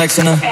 sex in her.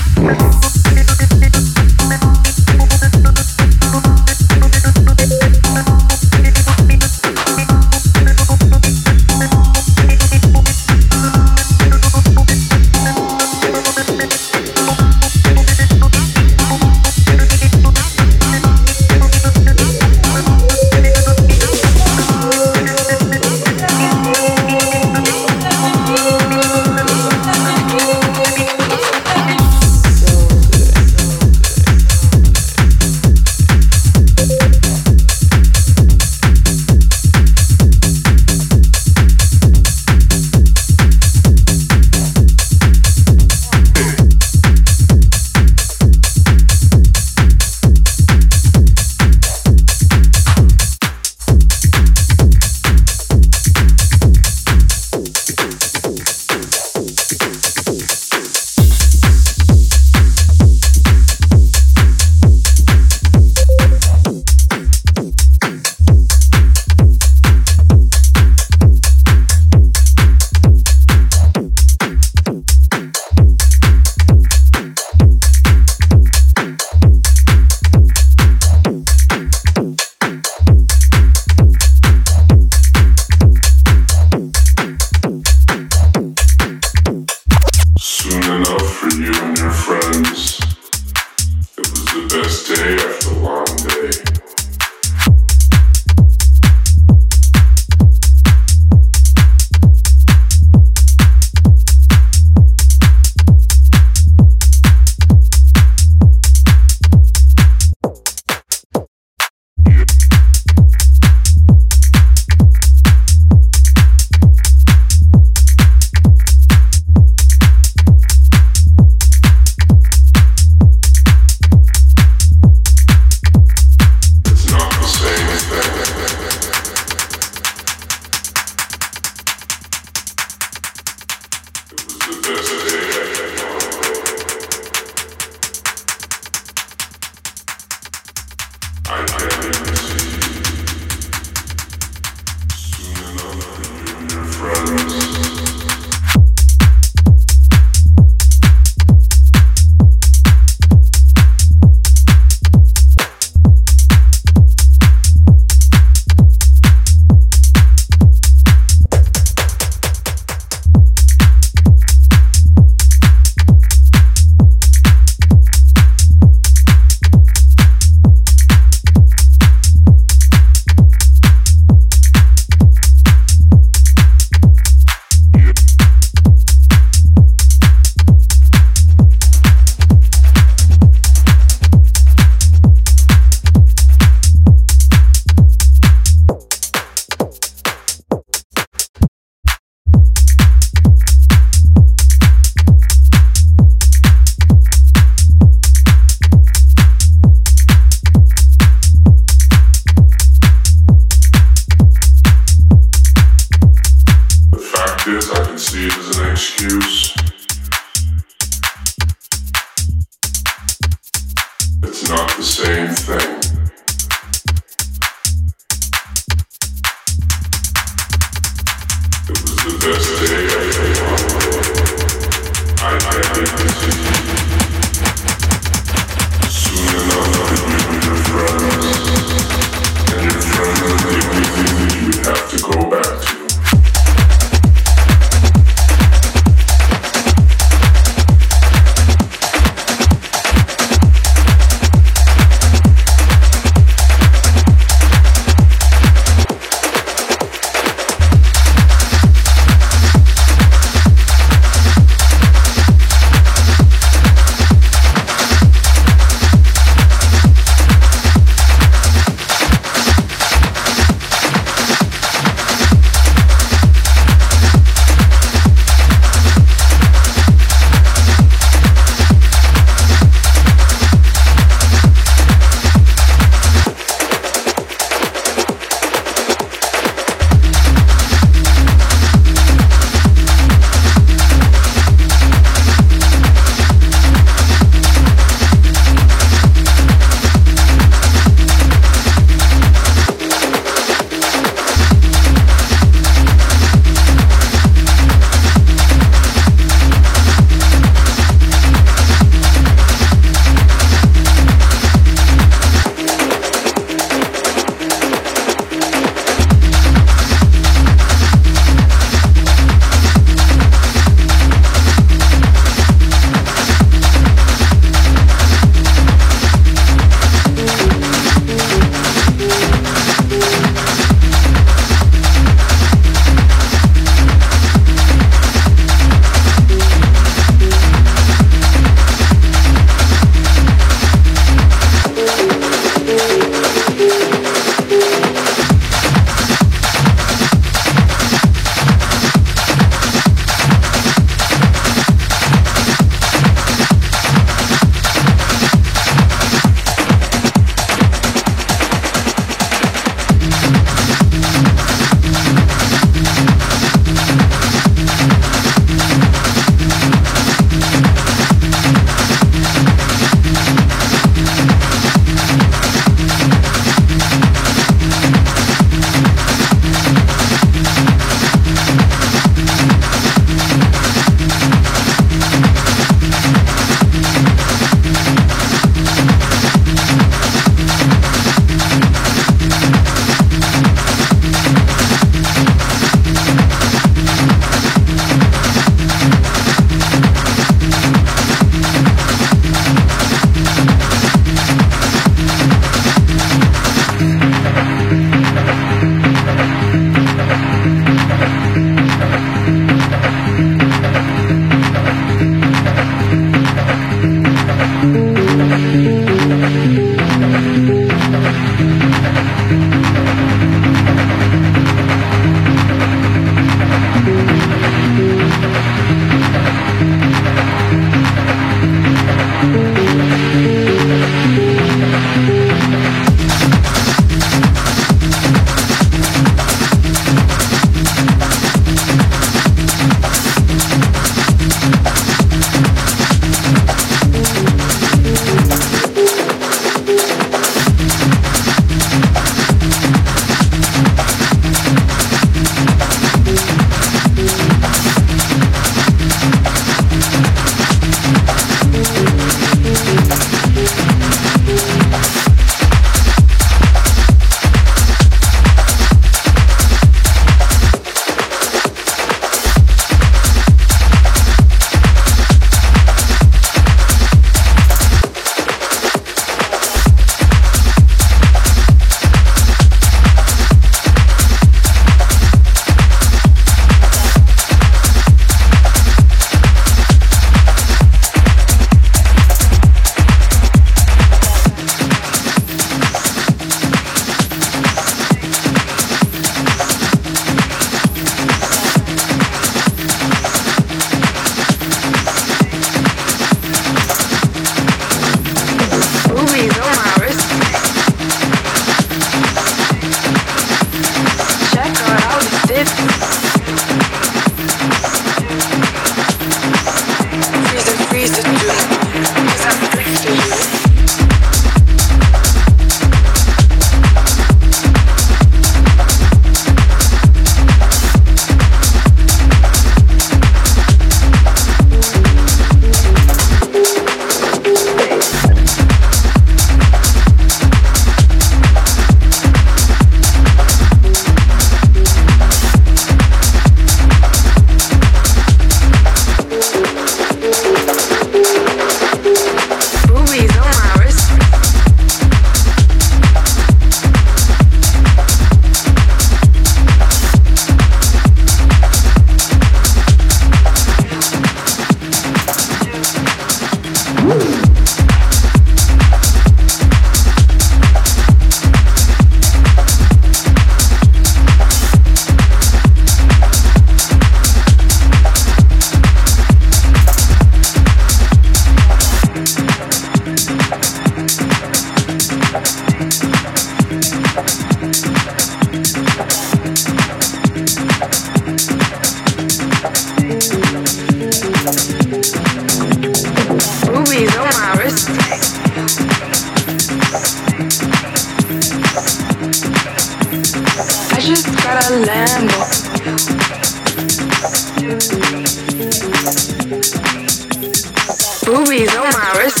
Rubies on oh my wrist.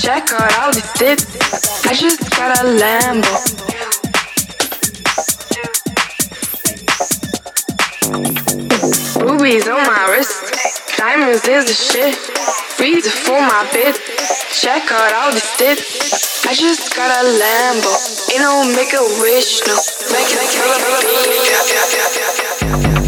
Check out all these tips. I just got a Lambo. Rubies on oh my wrist. Diamonds is the shit. Freezer for my bitch. Check out all these tips. I just got a Lambo. Ain't no make a wish, no. Make it, make it, make it.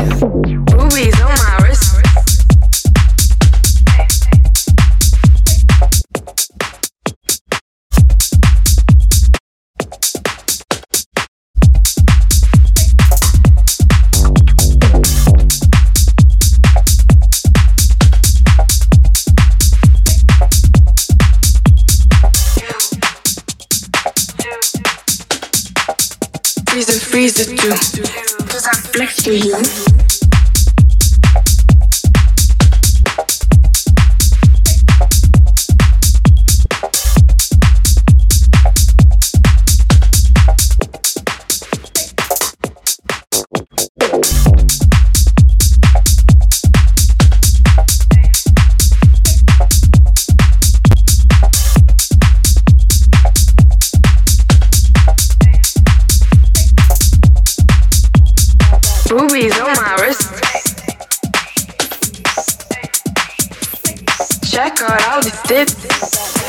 freeze it too. Cause I'm flexing you. caralho, teve.